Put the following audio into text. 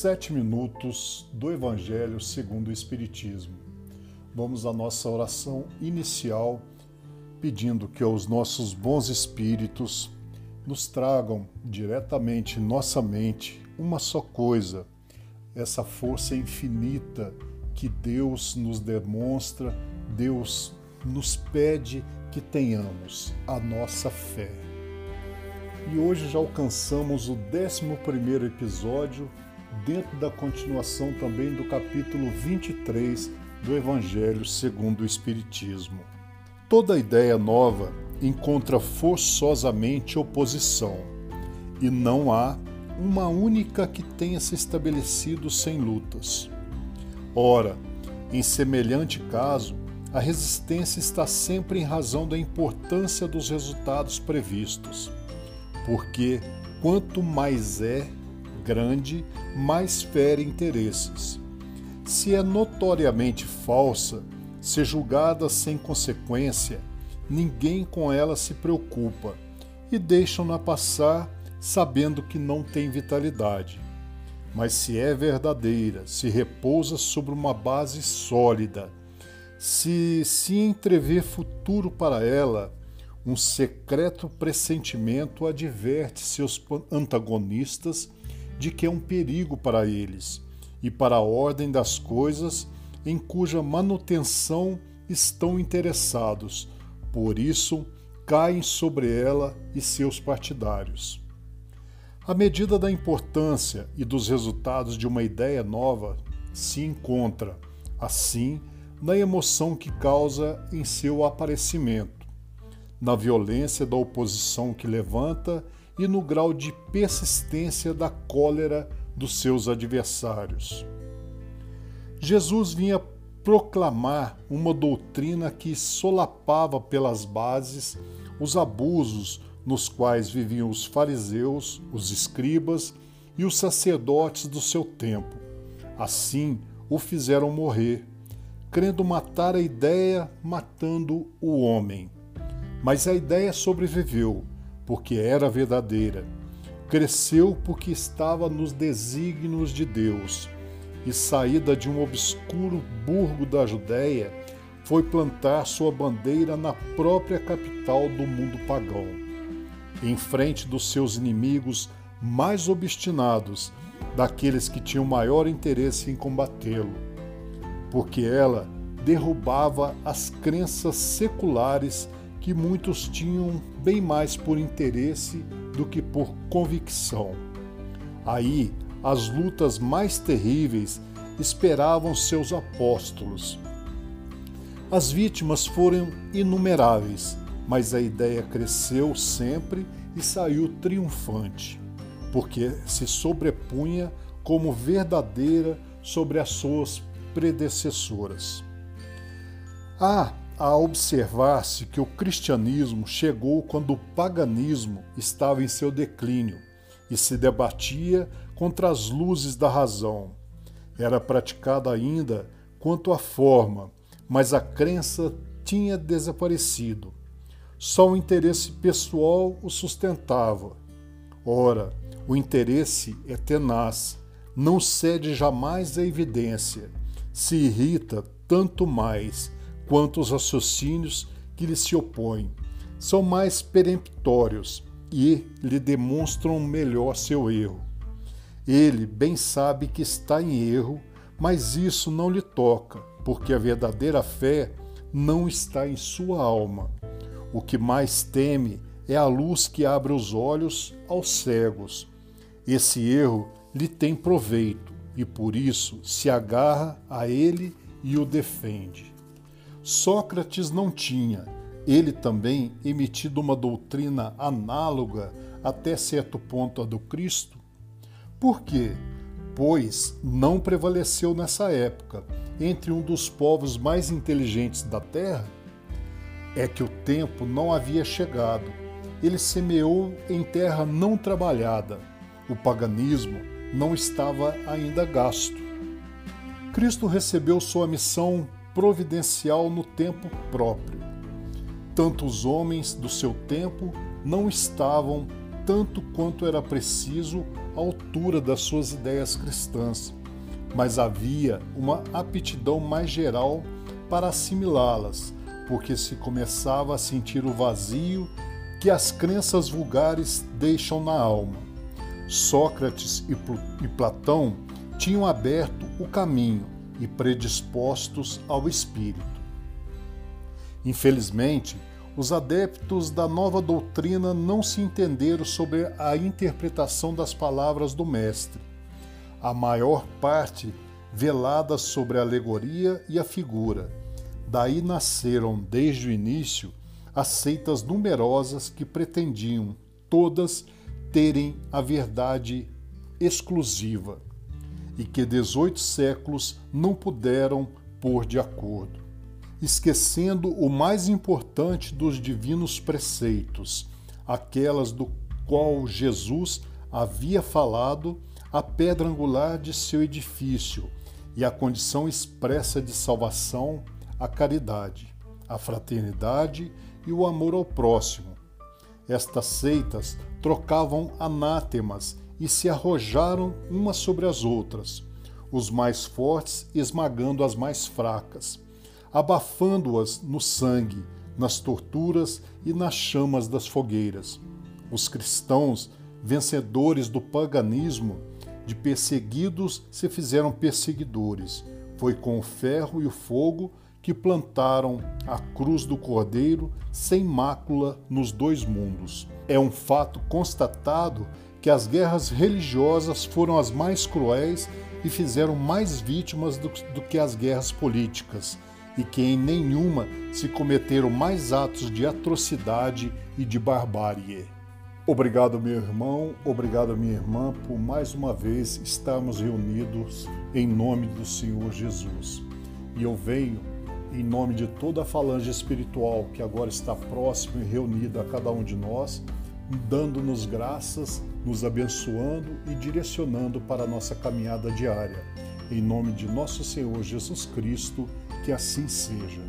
sete minutos do Evangelho segundo o Espiritismo. Vamos à nossa oração inicial, pedindo que os nossos bons espíritos nos tragam diretamente em nossa mente uma só coisa, essa força infinita que Deus nos demonstra, Deus nos pede que tenhamos a nossa fé. E hoje já alcançamos o 11 episódio, dentro da continuação também do capítulo 23 do Evangelho segundo o Espiritismo. Toda ideia nova encontra forçosamente oposição, e não há uma única que tenha se estabelecido sem lutas. Ora, em semelhante caso, a resistência está sempre em razão da importância dos resultados previstos porque quanto mais é grande, mais fere interesses. Se é notoriamente falsa, se julgada sem consequência, ninguém com ela se preocupa e deixam-na passar sabendo que não tem vitalidade. Mas se é verdadeira, se repousa sobre uma base sólida, se se entrever futuro para ela, um secreto pressentimento adverte seus antagonistas de que é um perigo para eles e para a ordem das coisas em cuja manutenção estão interessados. Por isso, caem sobre ela e seus partidários. A medida da importância e dos resultados de uma ideia nova se encontra, assim, na emoção que causa em seu aparecimento na violência da oposição que levanta e no grau de persistência da cólera dos seus adversários. Jesus vinha proclamar uma doutrina que solapava pelas bases os abusos nos quais viviam os fariseus, os escribas e os sacerdotes do seu tempo. Assim, o fizeram morrer, crendo matar a ideia, matando o homem. Mas a ideia sobreviveu, porque era verdadeira. Cresceu porque estava nos desígnios de Deus, e saída de um obscuro burgo da Judéia, foi plantar sua bandeira na própria capital do mundo pagão, em frente dos seus inimigos mais obstinados, daqueles que tinham maior interesse em combatê-lo, porque ela derrubava as crenças seculares que muitos tinham bem mais por interesse do que por convicção. Aí, as lutas mais terríveis esperavam seus apóstolos. As vítimas foram inumeráveis, mas a ideia cresceu sempre e saiu triunfante, porque se sobrepunha como verdadeira sobre as suas predecessoras. Ah, a observar-se que o cristianismo chegou quando o paganismo estava em seu declínio e se debatia contra as luzes da razão. Era praticada ainda quanto à forma, mas a crença tinha desaparecido. Só o interesse pessoal o sustentava. Ora, o interesse é tenaz, não cede jamais à evidência, se irrita tanto mais quanto os raciocínios que lhe se opõem. São mais peremptórios e lhe demonstram melhor seu erro. Ele bem sabe que está em erro, mas isso não lhe toca, porque a verdadeira fé não está em sua alma. O que mais teme é a luz que abre os olhos aos cegos. Esse erro lhe tem proveito e por isso se agarra a ele e o defende. Sócrates não tinha, ele também, emitido uma doutrina análoga até certo ponto à do Cristo? Por quê? Pois não prevaleceu nessa época, entre um dos povos mais inteligentes da terra? É que o tempo não havia chegado. Ele semeou em terra não trabalhada. O paganismo não estava ainda gasto. Cristo recebeu sua missão providencial no tempo próprio. Tanto os homens do seu tempo não estavam tanto quanto era preciso à altura das suas ideias cristãs, mas havia uma aptidão mais geral para assimilá-las, porque se começava a sentir o vazio que as crenças vulgares deixam na alma. Sócrates e Platão tinham aberto o caminho e predispostos ao espírito. Infelizmente, os adeptos da nova doutrina não se entenderam sobre a interpretação das palavras do Mestre. A maior parte velada sobre a alegoria e a figura. Daí nasceram, desde o início, as seitas numerosas que pretendiam, todas, terem a verdade exclusiva e que 18 séculos não puderam pôr de acordo esquecendo o mais importante dos divinos preceitos, aquelas do qual Jesus havia falado, a pedra angular de seu edifício e a condição expressa de salvação, a caridade, a fraternidade e o amor ao próximo. Estas seitas trocavam anátemas e se arrojaram umas sobre as outras, os mais fortes esmagando as mais fracas abafando-as no sangue, nas torturas e nas chamas das fogueiras. Os cristãos, vencedores do paganismo, de perseguidos se fizeram perseguidores. Foi com o ferro e o fogo que plantaram a cruz do Cordeiro sem mácula nos dois mundos. É um fato constatado que as guerras religiosas foram as mais cruéis e fizeram mais vítimas do, do que as guerras políticas e que em nenhuma se cometeram mais atos de atrocidade e de barbárie. Obrigado, meu irmão, obrigado, minha irmã, por mais uma vez estarmos reunidos em nome do Senhor Jesus. E eu venho, em nome de toda a falange espiritual que agora está próxima e reunida a cada um de nós, dando-nos graças, nos abençoando e direcionando para a nossa caminhada diária. Em nome de nosso Senhor Jesus Cristo, que assim seja.